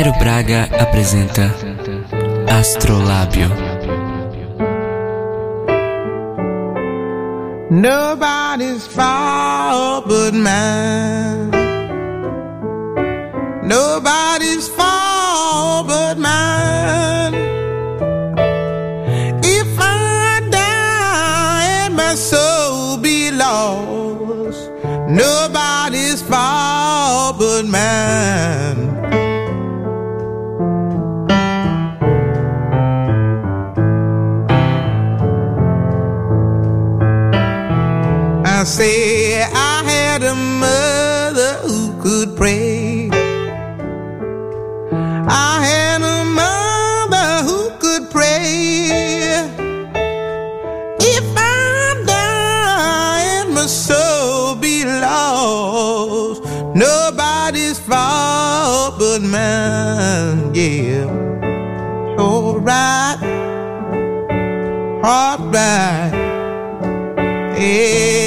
Cairo Braga apresenta Astrolábio. Nobody's fault but mine. Nobody's fault but mine. If I die and my soul be lost, nobody's fault but mine. heart right. Yeah.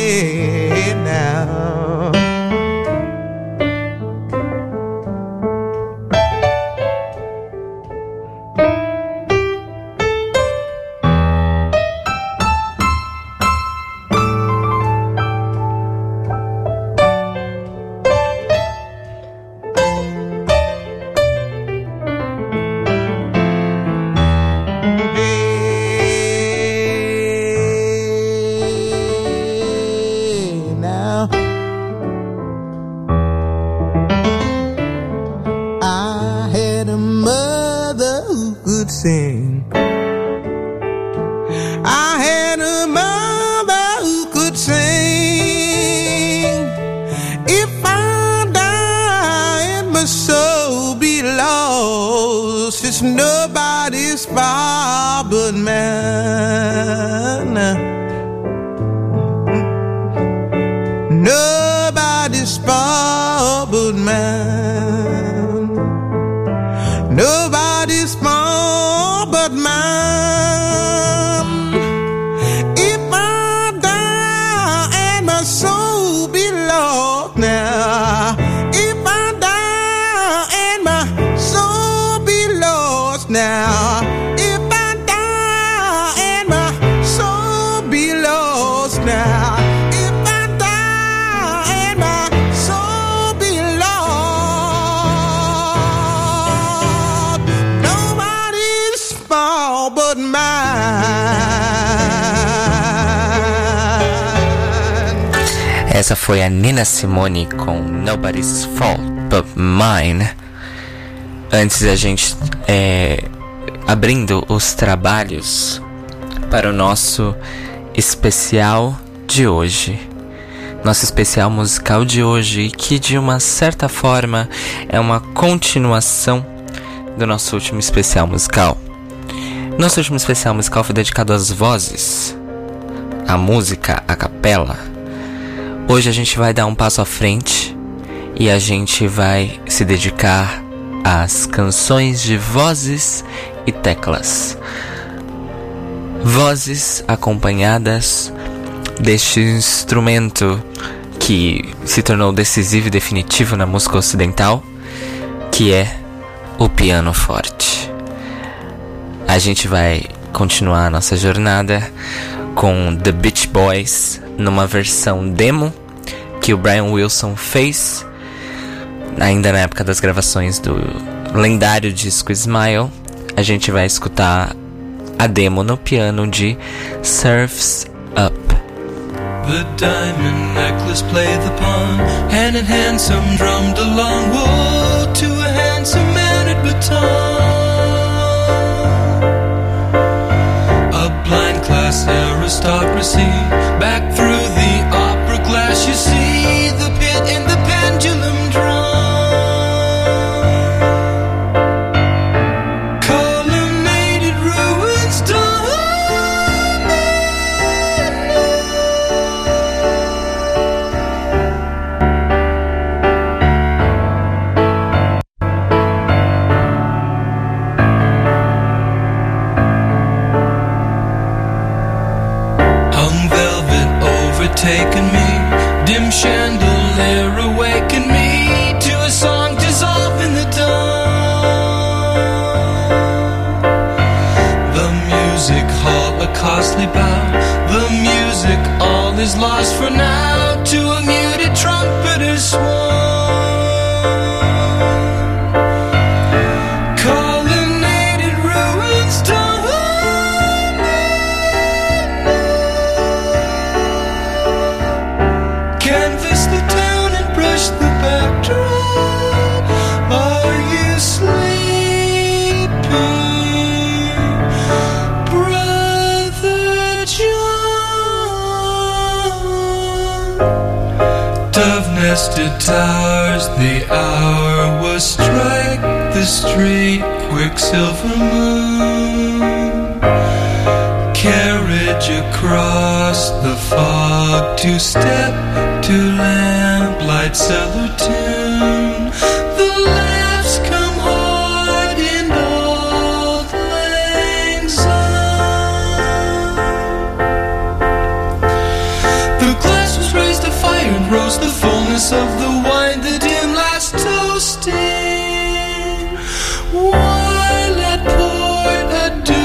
Nobody's fault but mine. Nobody's fault but mine. Essa foi a Nina Simone com Nobody's Fault But Mine. Antes a gente é, abrindo os trabalhos para o nosso especial de hoje. Nosso especial musical de hoje, que de uma certa forma é uma continuação do nosso último especial musical. Nosso último especial musical foi dedicado às vozes, à música, à capela. Hoje a gente vai dar um passo à frente e a gente vai se dedicar às canções de vozes e teclas. Vozes acompanhadas deste instrumento que se tornou decisivo e definitivo na música ocidental, que é o piano forte. A gente vai continuar a nossa jornada com The Beach Boys numa versão demo que o Brian Wilson fez ainda na época das gravações do lendário disco Smile. A gente vai escutar a demo no piano de Surfs Up. The diamond necklace played the pawn, hand in hand some drummed along. Woe to a handsome man at baton. Aristocracy, back through the opera glass, you see chandelier awaken me to a song Dissolve in the dawn. The music hall, a costly bow. The music all is lost for now. Nested towers, the hour was strike the street, quicksilver moon. Carriage across the fog to step to lamp lamplight cellar fullness of the wine, the dim last toasting. While it poured a do.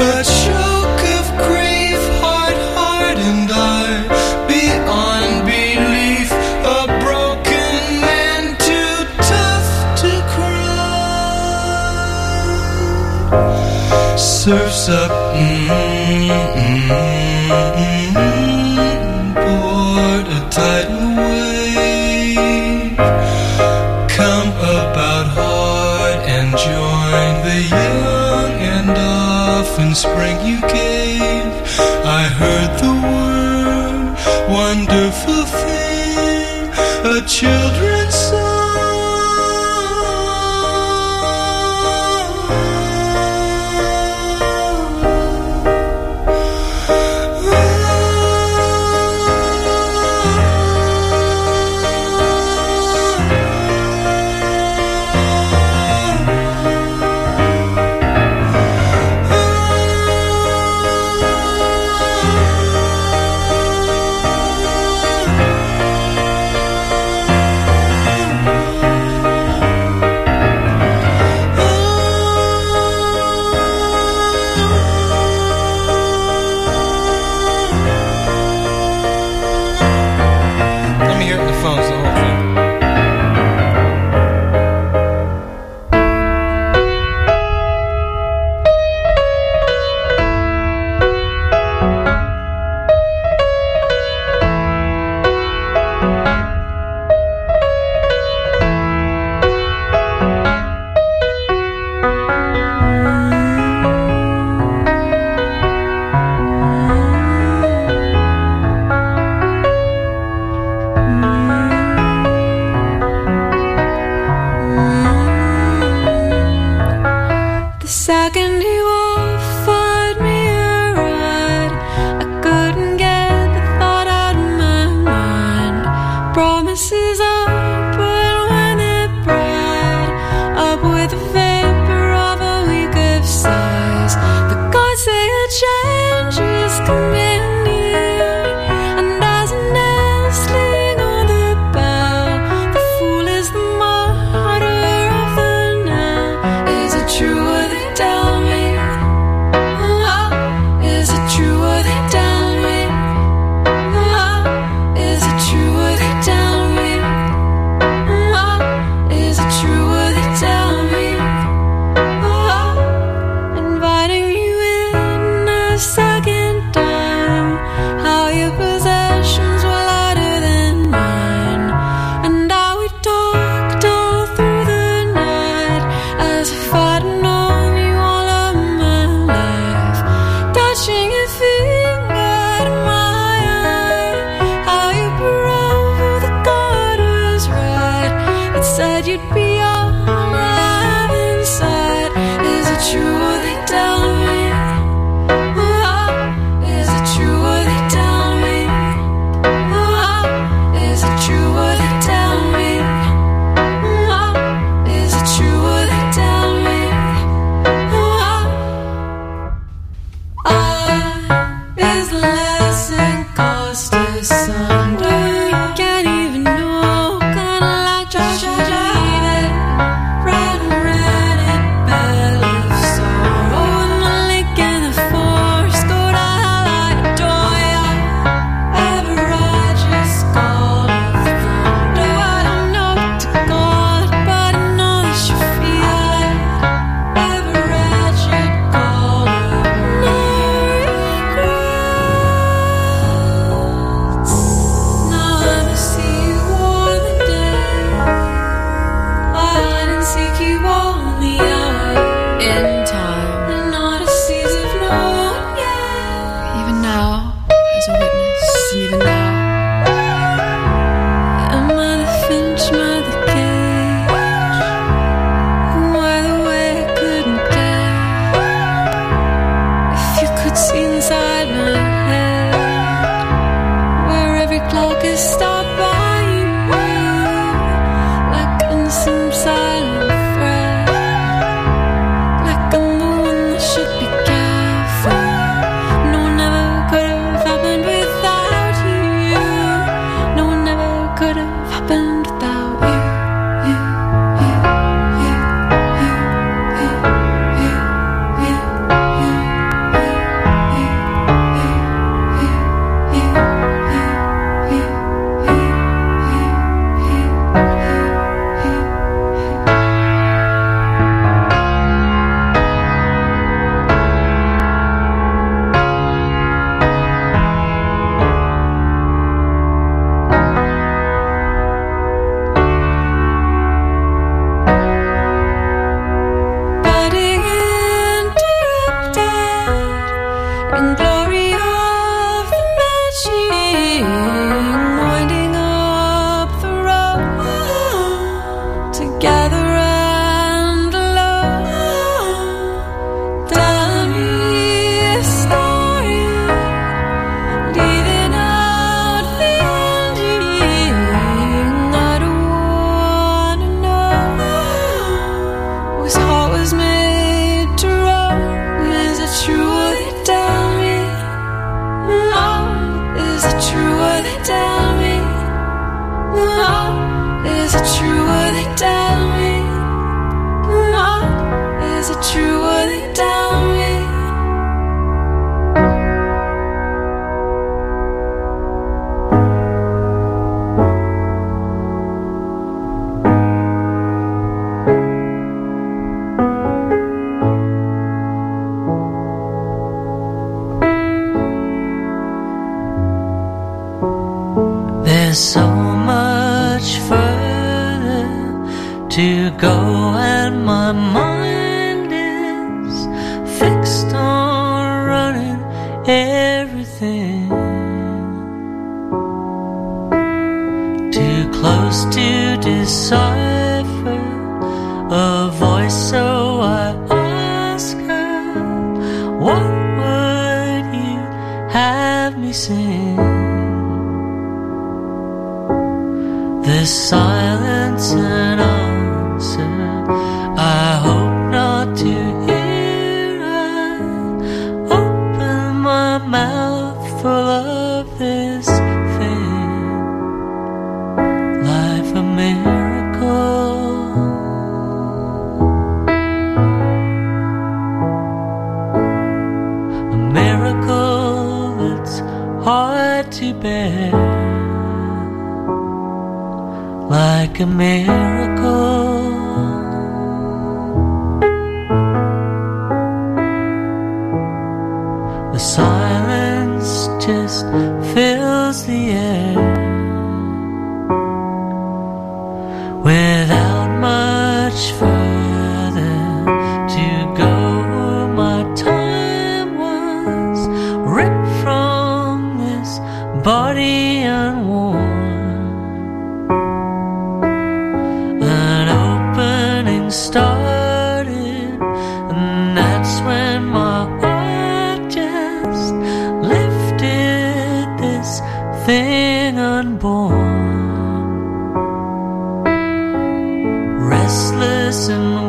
A choke of grief, hardened eye, beyond belief, a broken man too tough to cry. Surfs up, a There's so much further to go, and my mind is fixed on running listen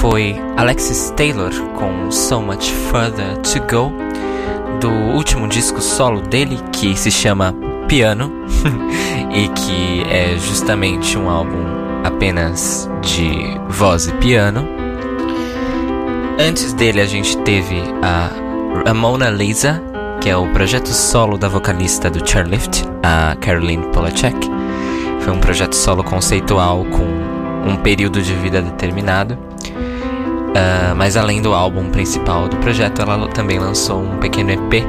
foi Alexis Taylor com So Much Further to Go, do último disco solo dele, que se chama Piano, e que é justamente um álbum apenas de voz e piano. Antes dele a gente teve a Ramona Lisa, que é o projeto solo da vocalista do Chairlift, a Caroline Polachek. Foi um projeto solo conceitual com um período de vida determinado. Ah, mas além do álbum principal do projeto, ela também lançou um pequeno EP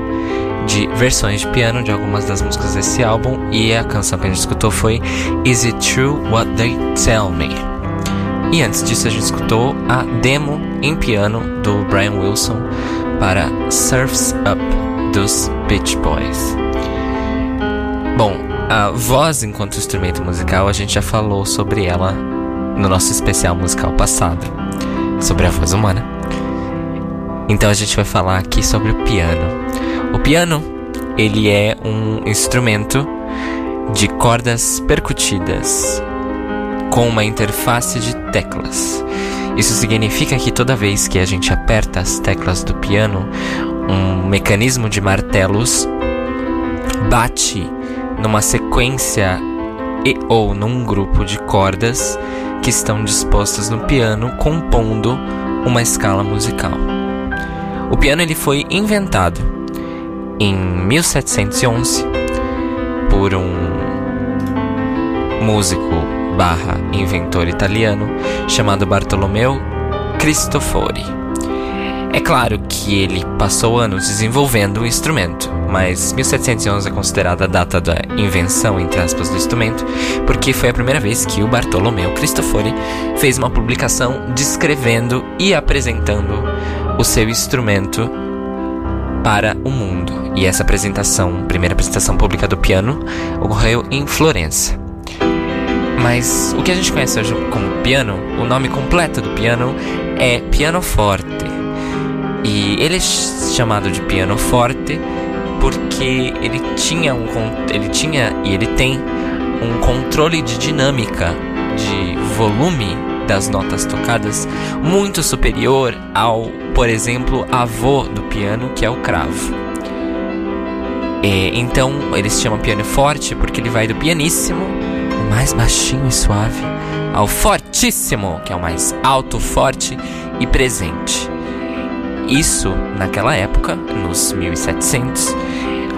de versões de piano de algumas das músicas desse álbum. E a canção que a gente escutou foi Is It True What They Tell Me? E antes disso, a gente escutou a demo em piano do Brian Wilson para Surfs Up dos Beach Boys. Bom, a voz enquanto instrumento musical, a gente já falou sobre ela no nosso especial musical passado, sobre a voz humana. Então a gente vai falar aqui sobre o piano. O piano, ele é um instrumento de cordas percutidas com uma interface de teclas. Isso significa que toda vez que a gente aperta as teclas do piano, um mecanismo de martelos bate numa sequência e ou num grupo de cordas que estão dispostas no piano, compondo uma escala musical. O piano ele foi inventado em 1711 por um músico barra inventor italiano chamado Bartolomeu Cristofori. É claro que ele passou anos desenvolvendo o instrumento, mas 1711 é considerada a data da invenção, entre aspas, do instrumento, porque foi a primeira vez que o Bartolomeu Cristofori fez uma publicação descrevendo e apresentando o seu instrumento para o mundo. E essa apresentação, primeira apresentação pública do piano, ocorreu em Florença. Mas o que a gente conhece hoje como piano, o nome completo do piano é pianoforte. E ele é chamado de pianoforte porque ele tinha um ele tinha e ele tem um controle de dinâmica de volume das notas tocadas muito superior ao, por exemplo, avô do piano, que é o cravo. É, então ele se chama piano forte porque ele vai do pianíssimo, o mais baixinho e suave, ao fortíssimo, que é o mais alto, forte e presente. Isso, naquela época, nos 1700,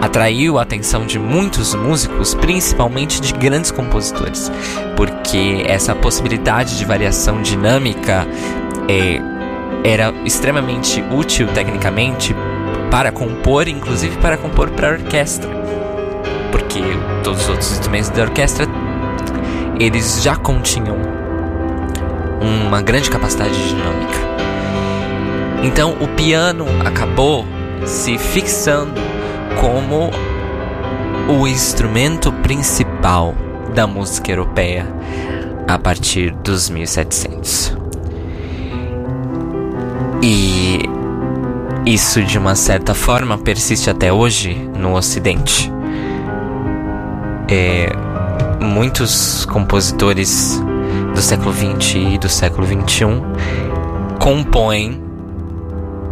atraiu a atenção de muitos músicos, principalmente de grandes compositores, porque essa possibilidade de variação dinâmica é, era extremamente útil tecnicamente para compor, inclusive para compor para orquestra, porque todos os outros instrumentos da orquestra eles já continham uma grande capacidade dinâmica. Então o piano acabou se fixando como o instrumento principal da música europeia a partir dos 1700. E isso de uma certa forma persiste até hoje no Ocidente. É, muitos compositores do século XX e do século XXI compõem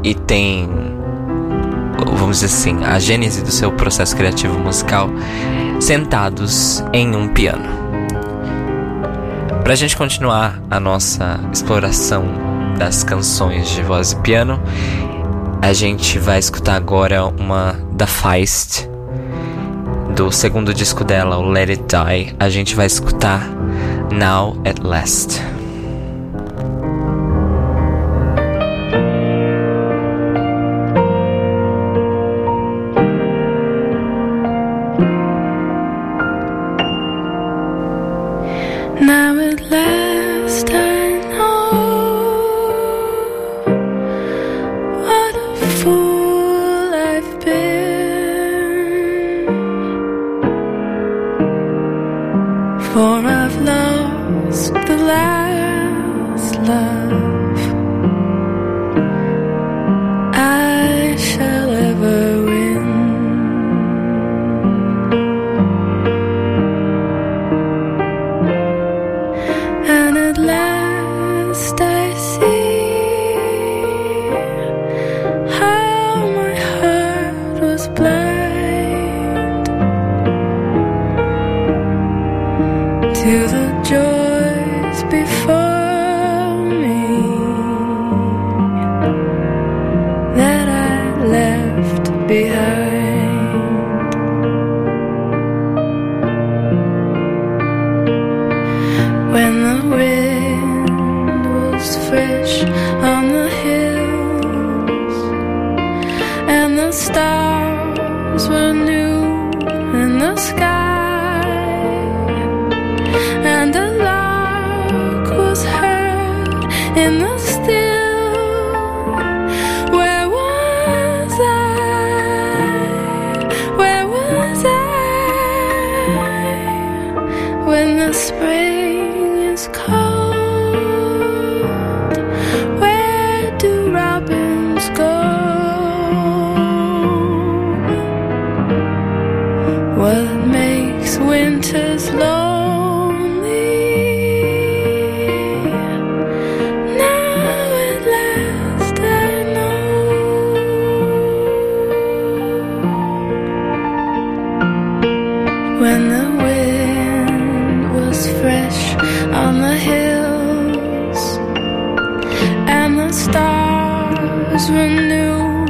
e têm vamos dizer assim, a gênese do seu processo criativo musical sentados em um piano. Pra gente continuar a nossa exploração das canções de voz e piano, a gente vai escutar agora uma da Feist, do segundo disco dela, o Let It Die. A gente vai escutar Now at Last. When the wind was fresh on the hills and the stars were new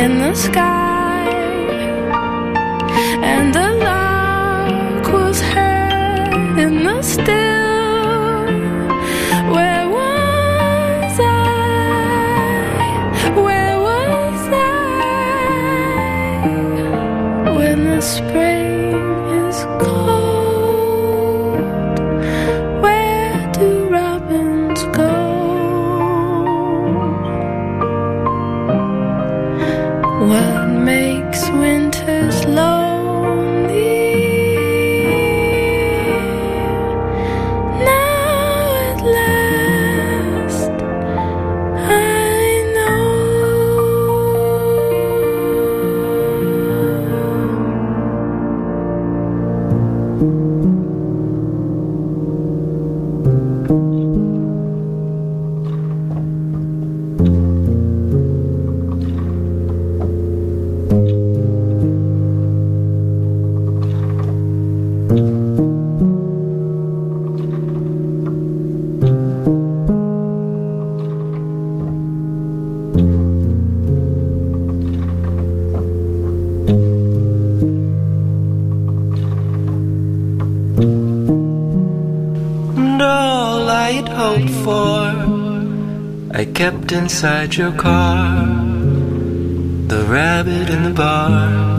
in the sky Inside your car. The rabbit in the bar.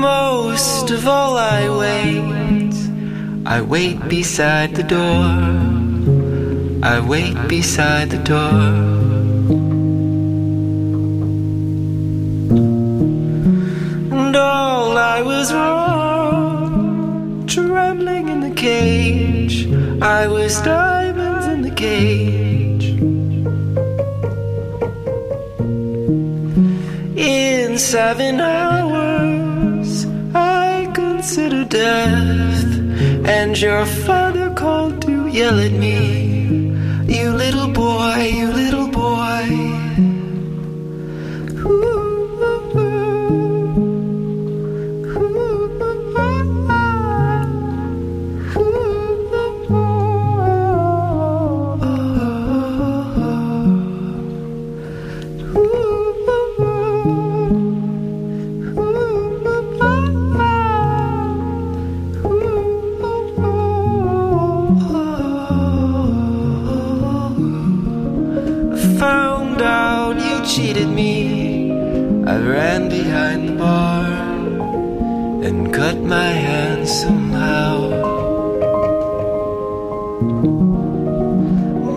Most of all, I wait. I wait beside the door. I wait beside the door. And all I was wrong, trembling in the cage. I was diamonds in the cage. In seven hours, I consider death. And your father called to yell at me, You little boy, you my hand somehow.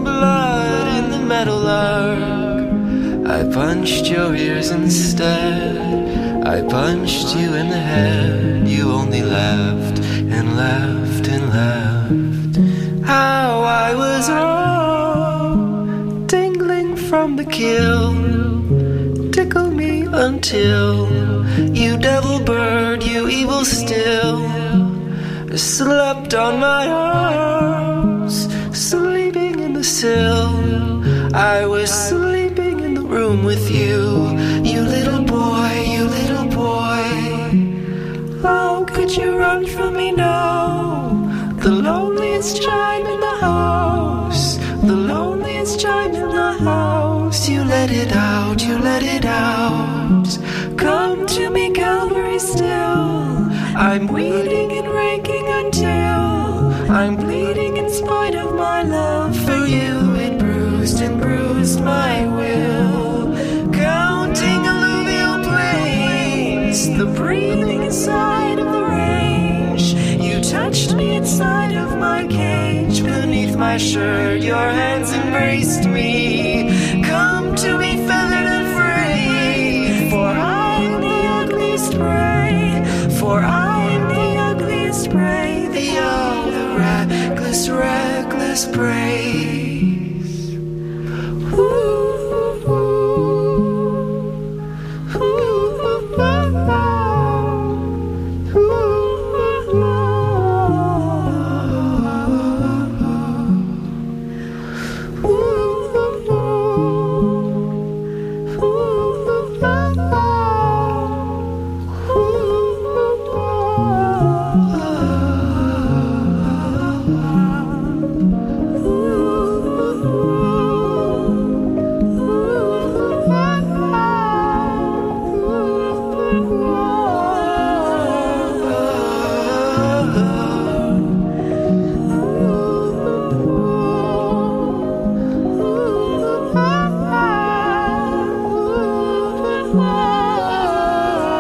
Blood in the metal arc. I punched your ears instead. I punched you in the head. You only laughed and laughed and laughed. How I was wrong, tingling from the kill. Tickle me until evil still, slept on my arms, sleeping in the sill. I was sleeping in the room with you, you little boy, you little boy. How could you run from me now? The loneliest chime in the house, the loneliest chime in the house. You let it out, you let it out. I'm weeding and raking until I'm bleeding in spite of my love for you. It bruised and bruised my will. Counting alluvial plains, the breathing inside of the range. You touched me inside of my cage. Beneath my shirt, your hands embraced me. just pray.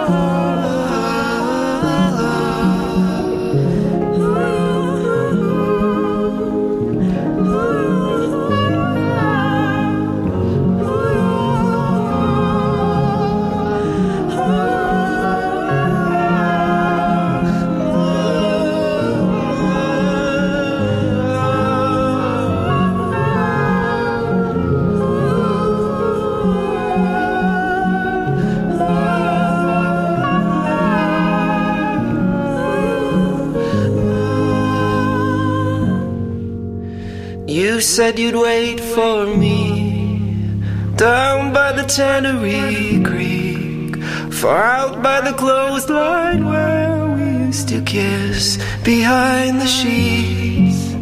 love. Said you'd wait for me down by the Tannery Creek, far out by the clothesline where we used to kiss behind the sheets,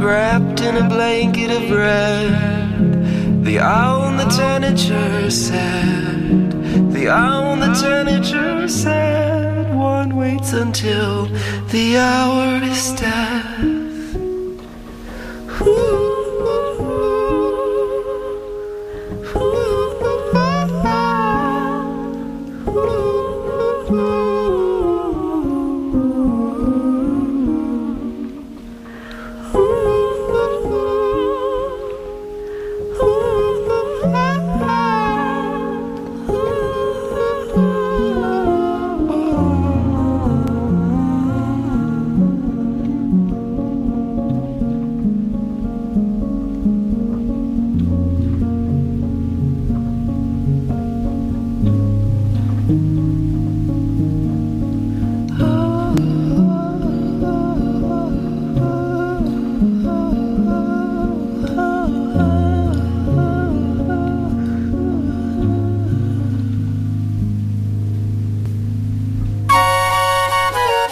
wrapped in a blanket of red. The owl and the tanager said, the owl and the tanager said, one waits until the hour is dead.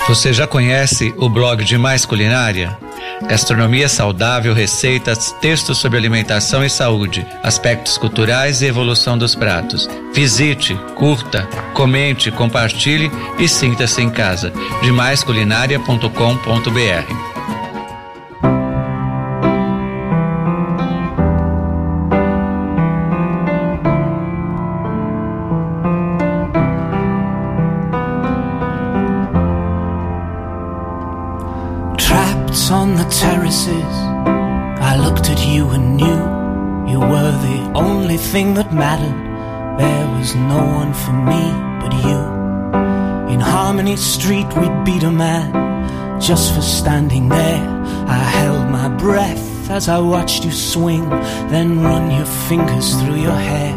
Você já conhece o blog de Mais Culinária? Gastronomia saudável, receitas, textos sobre alimentação e saúde, aspectos culturais e evolução dos pratos. Visite, curta, comente, compartilhe e sinta-se em casa. Demaisculinária.com.br Street, we'd beat a man just for standing there. I held my breath as I watched you swing, then run your fingers through your hair.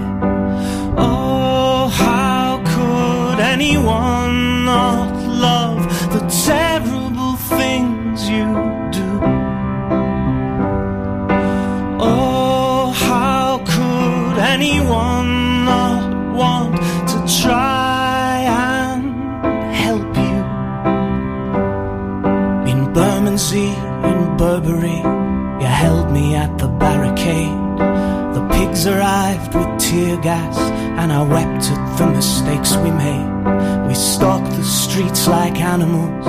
Oh, how could anyone not love the terrible things you do? Oh, how could anyone the barricade. The pigs arrived with tear gas, and I wept at the mistakes we made. We stalked the streets like animals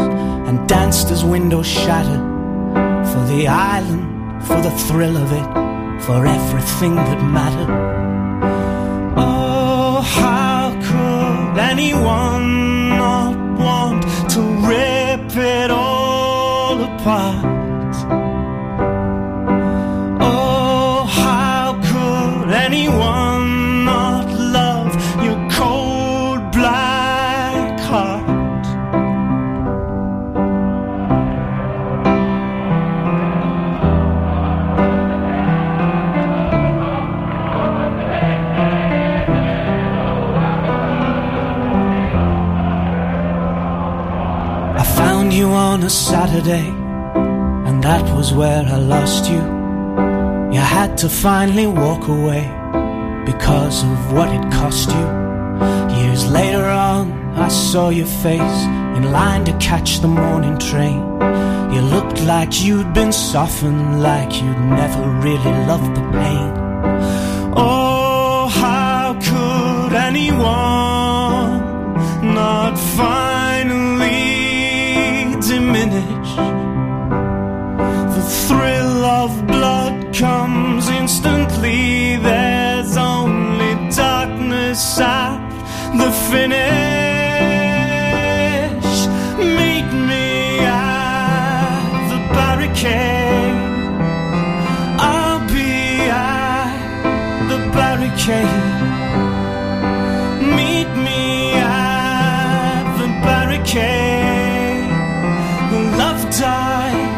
and danced as windows shattered. For the island, for the thrill of it, for everything that mattered. Oh, how could anyone And that was where I lost you. You had to finally walk away because of what it cost you. Years later on, I saw your face in line to catch the morning train. You looked like you'd been softened, like you'd never really loved the pain. Oh, how could anyone not finally instantly. There's only darkness at the finish. Meet me at the barricade. I'll be at the barricade. Meet me at the barricade. The love died,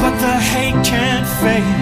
but the hate can't fade.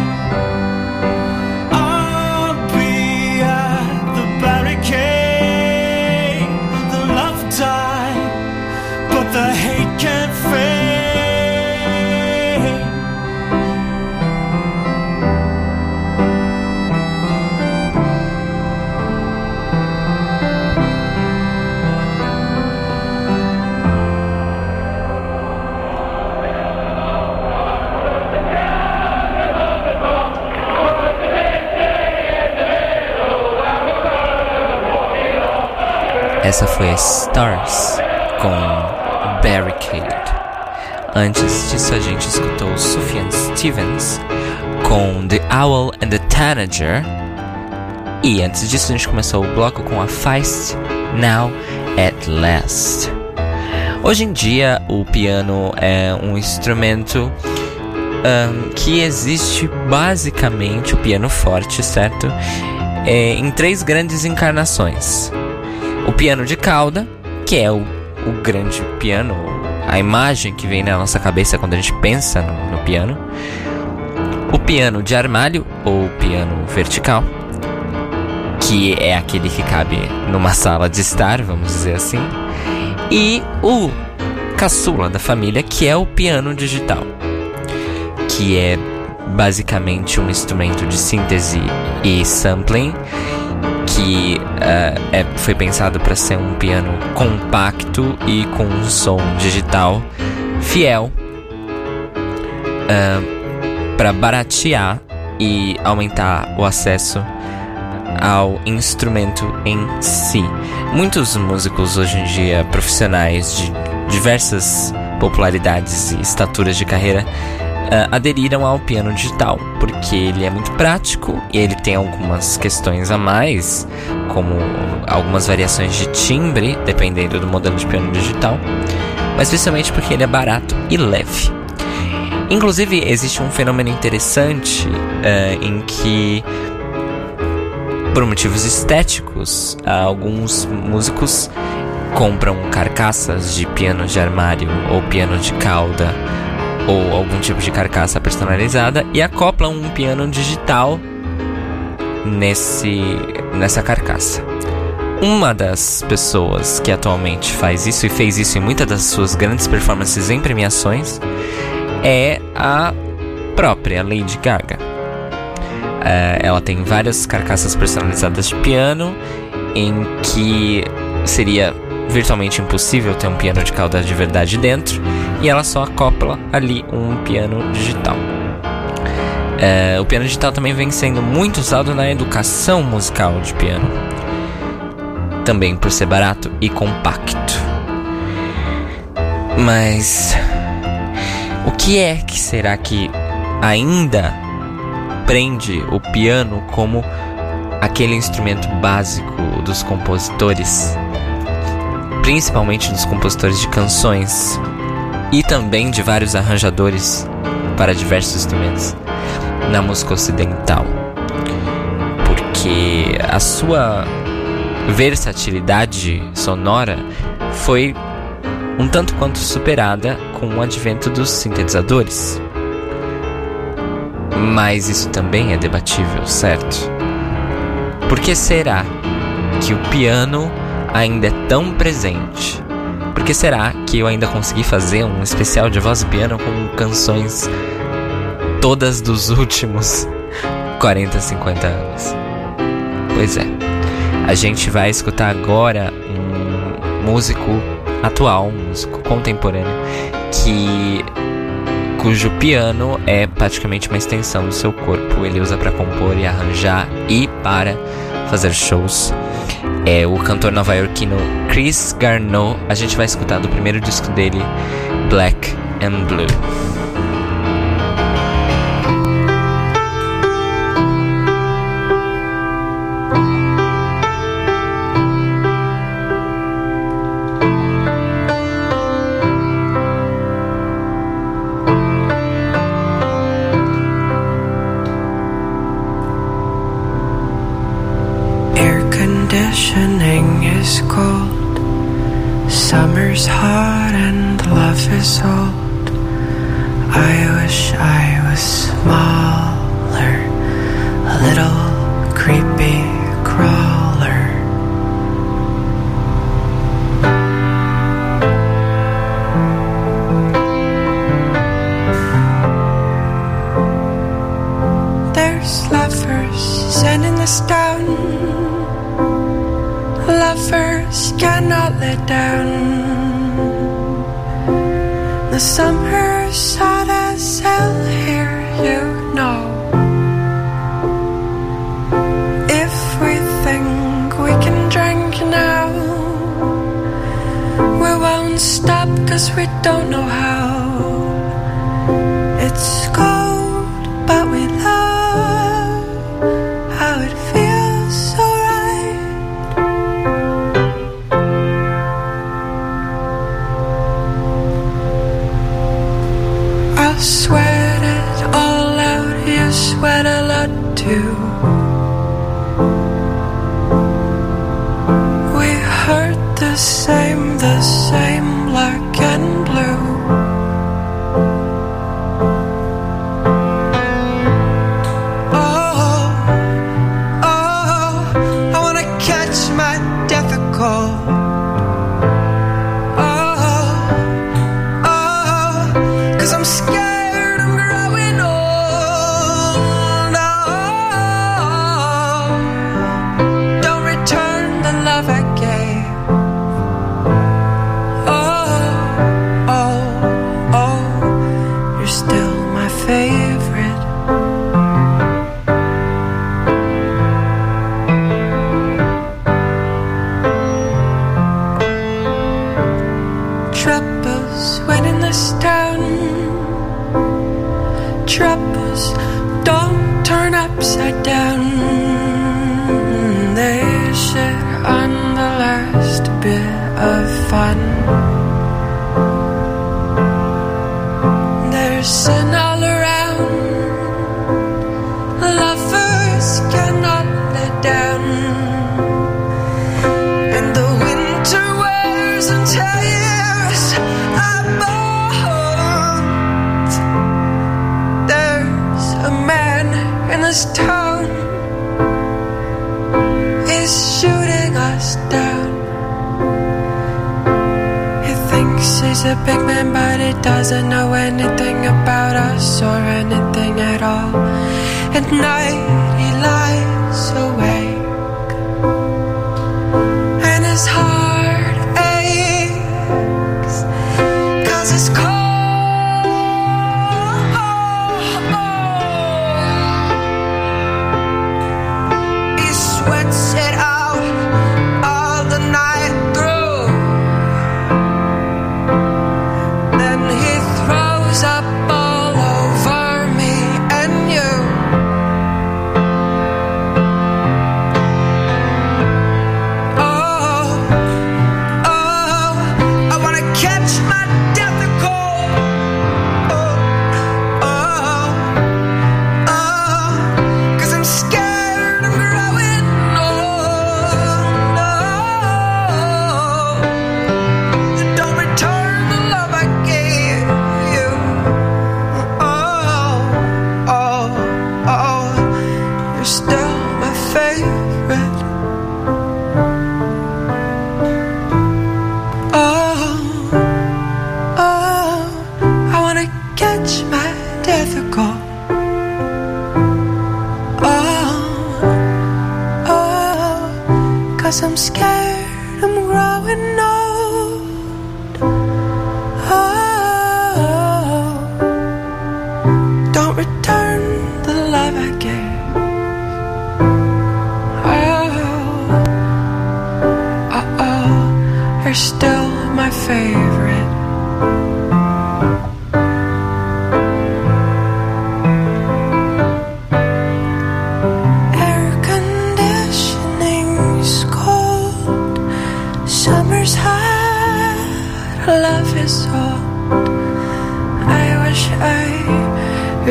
Foi Stars com Barricade. Antes disso, a gente escutou Sufjan Stevens com The Owl and the Tanager. E antes disso, a gente começou o bloco com a Feist Now at Last. Hoje em dia, o piano é um instrumento ahn, que existe basicamente, o piano forte, certo? É, em três grandes encarnações: o piano de cauda, que é o, o grande piano, a imagem que vem na nossa cabeça quando a gente pensa no, no piano, o piano de armário ou piano vertical, que é aquele que cabe numa sala de estar, vamos dizer assim, e o caçula da família, que é o piano digital, que é basicamente um instrumento de síntese e sampling que ah, é, foi pensado para ser um piano compacto e com um som digital fiel para baratear e aumentar o acesso ao instrumento em si. Muitos músicos hoje em dia, profissionais de diversas popularidades e estaturas de carreira, ah, aderiram ao piano digital, porque ele é muito prático e ele tem algumas questões a mais, como algumas variações de timbre, dependendo do modelo de piano digital, mas principalmente porque ele é barato e leve. Inclusive, existe um fenômeno interessante ah, em que, por motivos estéticos, ah, alguns músicos compram carcaças de piano de armário ou piano de cauda ou algum tipo de carcaça personalizada e acoplam um piano digital nesse nessa carcaça. Uma das pessoas que atualmente faz isso e fez isso em muitas das suas grandes performances em premiações é a própria Lady Gaga. É, ela tem várias carcaças personalizadas de piano em que seria virtualmente impossível ter um piano de cauda de verdade dentro e ela só acopla ali um piano digital. É, o piano digital também vem sendo muito usado na educação musical de piano, também por ser barato e compacto. Mas o que é que será que ainda prende o piano como aquele instrumento básico dos compositores? Principalmente dos compositores de canções e também de vários arranjadores para diversos instrumentos na música ocidental. Porque a sua versatilidade sonora foi um tanto quanto superada com o advento dos sintetizadores. Mas isso também é debatível, certo? Por que será que o piano ainda é tão presente? Por que será que eu ainda consegui fazer um especial de voz e piano com canções todas dos últimos 40, 50 anos? Pois é. A gente vai escutar agora um músico atual, um músico contemporâneo que cujo piano é praticamente uma extensão do seu corpo. Ele usa para compor e arranjar e para fazer shows. É o cantor nova-iorquino Chris Garneau. A gente vai escutar do primeiro disco dele, Black and Blue. Is cold. Summer's hot and love is old. I wish I was smaller. A little creepy crawler. There's lovers sending us down first cannot let down. The summer's hot as hell here, you know. If we think we can drink now, we won't stop cause we don't know how. It's cold. He's a big man, but he doesn't know anything about us or anything at all. At night, he lies awake.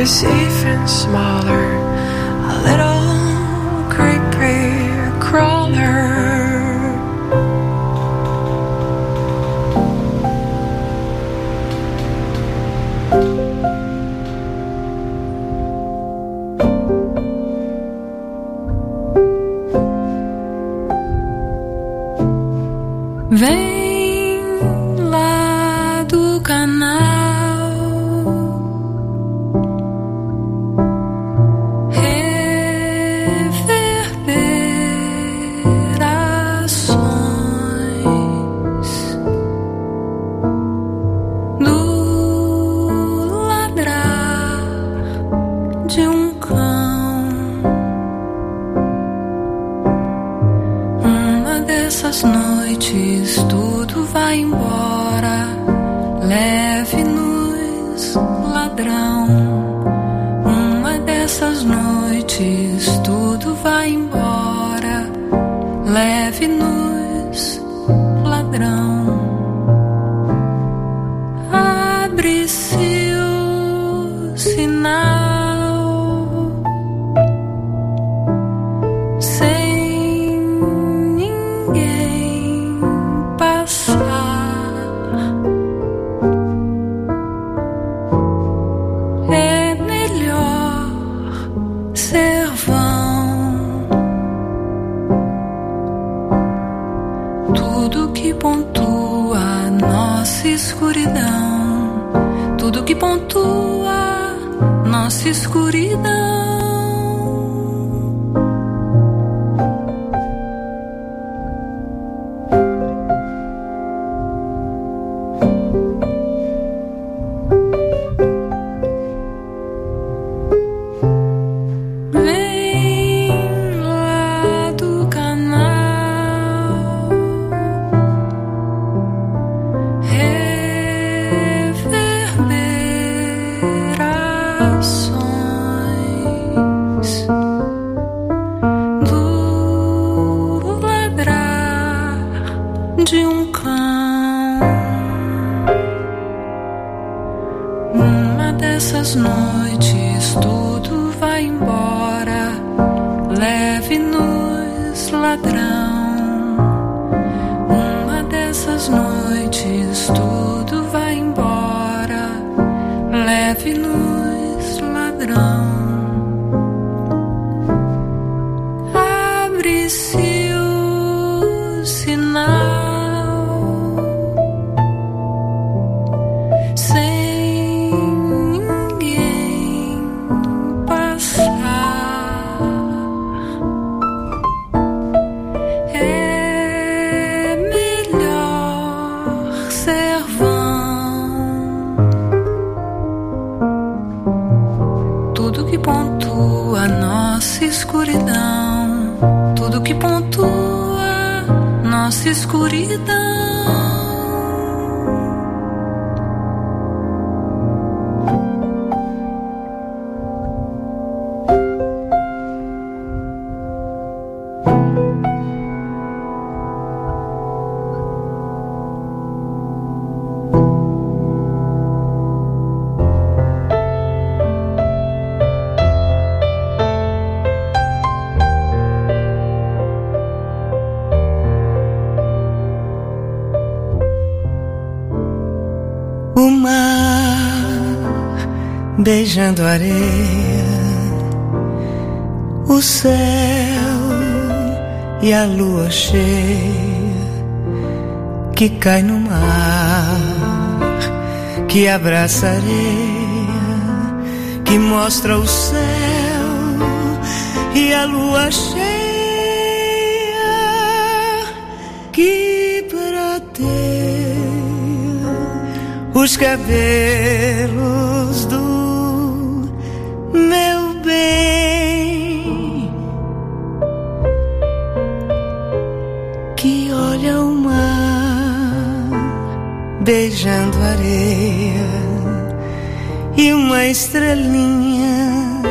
Is even smaller. Escuridão. Tudo que pontua nossa escuridão. Beijando a areia, o céu e a lua cheia que cai no mar, que abraça a areia, que mostra o céu e a lua cheia que prateia os cabelos do meu bem que olha o mar beijando areia e uma estrelinha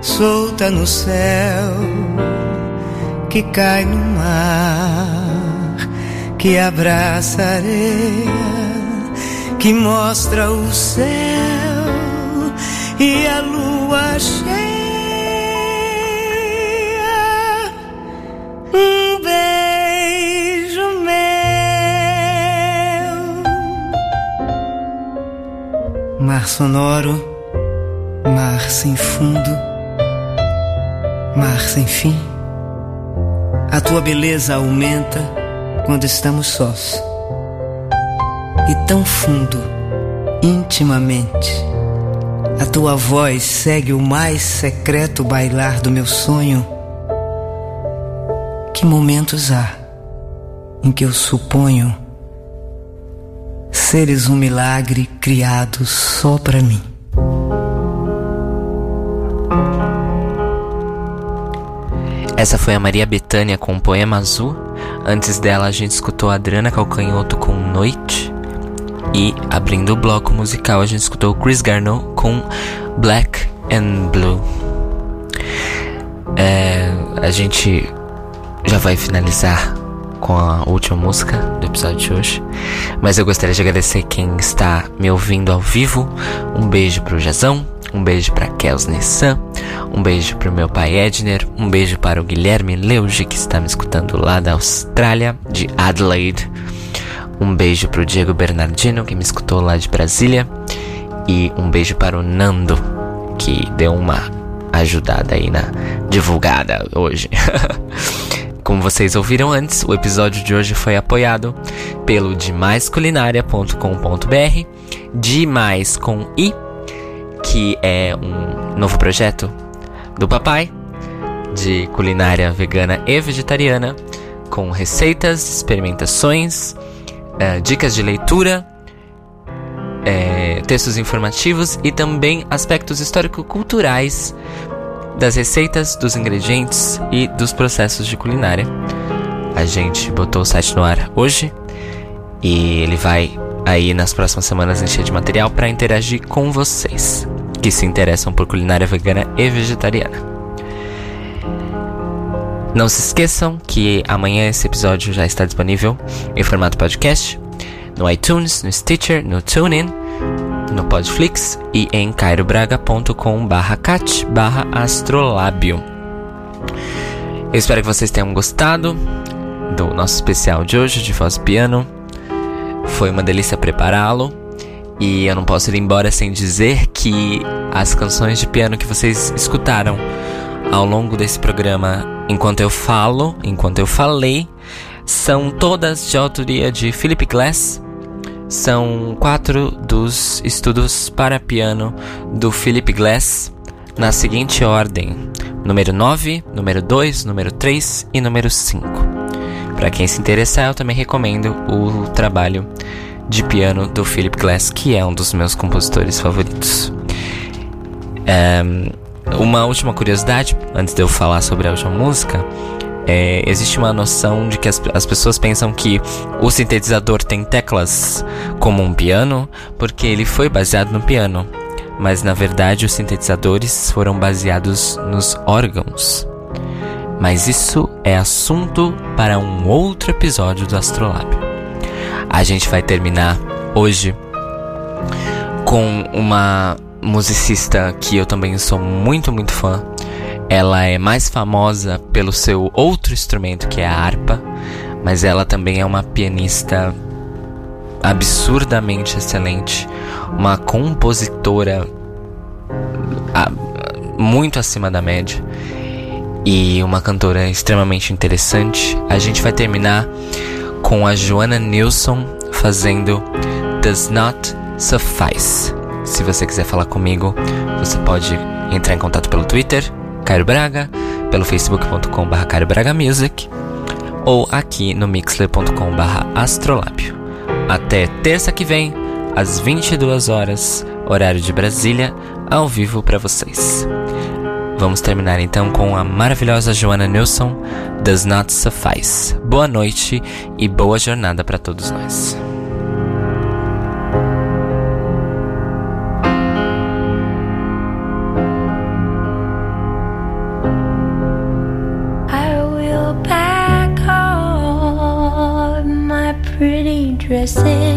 solta no céu que cai no mar que abraça a areia que mostra o céu e a lua cheia. Um beijo meu, mar sonoro, mar sem fundo, mar sem fim. A tua beleza aumenta quando estamos sós e tão fundo, intimamente. A tua voz segue o mais secreto bailar do meu sonho. Que momentos há em que eu suponho seres um milagre criado só para mim. Essa foi a Maria Bethânia com o Poema Azul. Antes dela, a gente escutou a Adriana Calcanhoto com Noite. E abrindo o bloco musical, a gente escutou Chris Garneau com Black and Blue. É, a gente já vai finalizar com a última música do episódio de hoje. Mas eu gostaria de agradecer quem está me ouvindo ao vivo. Um beijo pro Jazão, um beijo pra Kelsney Sam, um beijo pro meu pai Edner, um beijo para o Guilherme Leuge, que está me escutando lá da Austrália, de Adelaide. Um beijo pro Diego Bernardino, que me escutou lá de Brasília. E um beijo para o Nando, que deu uma ajudada aí na divulgada hoje. Como vocês ouviram antes, o episódio de hoje foi apoiado pelo demaisculinaria.com.br, Demais com I, que é um novo projeto do papai de culinária vegana e vegetariana, com receitas, experimentações, eh, dicas de leitura, eh, textos informativos e também aspectos histórico-culturais das receitas, dos ingredientes e dos processos de culinária. A gente botou o site no ar hoje e ele vai aí nas próximas semanas encher de material para interagir com vocês que se interessam por culinária vegana e vegetariana. Não se esqueçam que amanhã esse episódio já está disponível em formato podcast no iTunes, no Stitcher, no TuneIn no Podflix e em cairobraga.com barra cat barra astrolábio. Eu espero que vocês tenham gostado do nosso especial de hoje de voz piano. Foi uma delícia prepará-lo e eu não posso ir embora sem dizer que as canções de piano que vocês escutaram ao longo desse programa, enquanto eu falo, enquanto eu falei, são todas de autoria de Philip Glass são quatro dos estudos para piano do Philip Glass na seguinte ordem: número 9, número 2, número 3 e número 5. Para quem se interessar, eu também recomendo o trabalho de piano do Philip Glass, que é um dos meus compositores favoritos. Um, uma última curiosidade, antes de eu falar sobre a última música, é, existe uma noção de que as, as pessoas pensam que o sintetizador tem teclas como um piano, porque ele foi baseado no piano. Mas na verdade os sintetizadores foram baseados nos órgãos. Mas isso é assunto para um outro episódio do Astrolábio. A gente vai terminar hoje com uma musicista que eu também sou muito, muito fã, ela é mais famosa pelo seu outro instrumento, que é a harpa, mas ela também é uma pianista absurdamente excelente, uma compositora muito acima da média e uma cantora extremamente interessante. A gente vai terminar com a Joanna Nilsson fazendo Does Not Suffice. Se você quiser falar comigo, você pode entrar em contato pelo Twitter Cairo Braga, pelo facebook.com.br Braga Music ou aqui no mixler.com.br Astrolábio. Até terça que vem, às 22 horas, horário de Brasília, ao vivo para vocês. Vamos terminar então com a maravilhosa Joana Nilsson, Does Not Suffice. Boa noite e boa jornada para todos nós. say.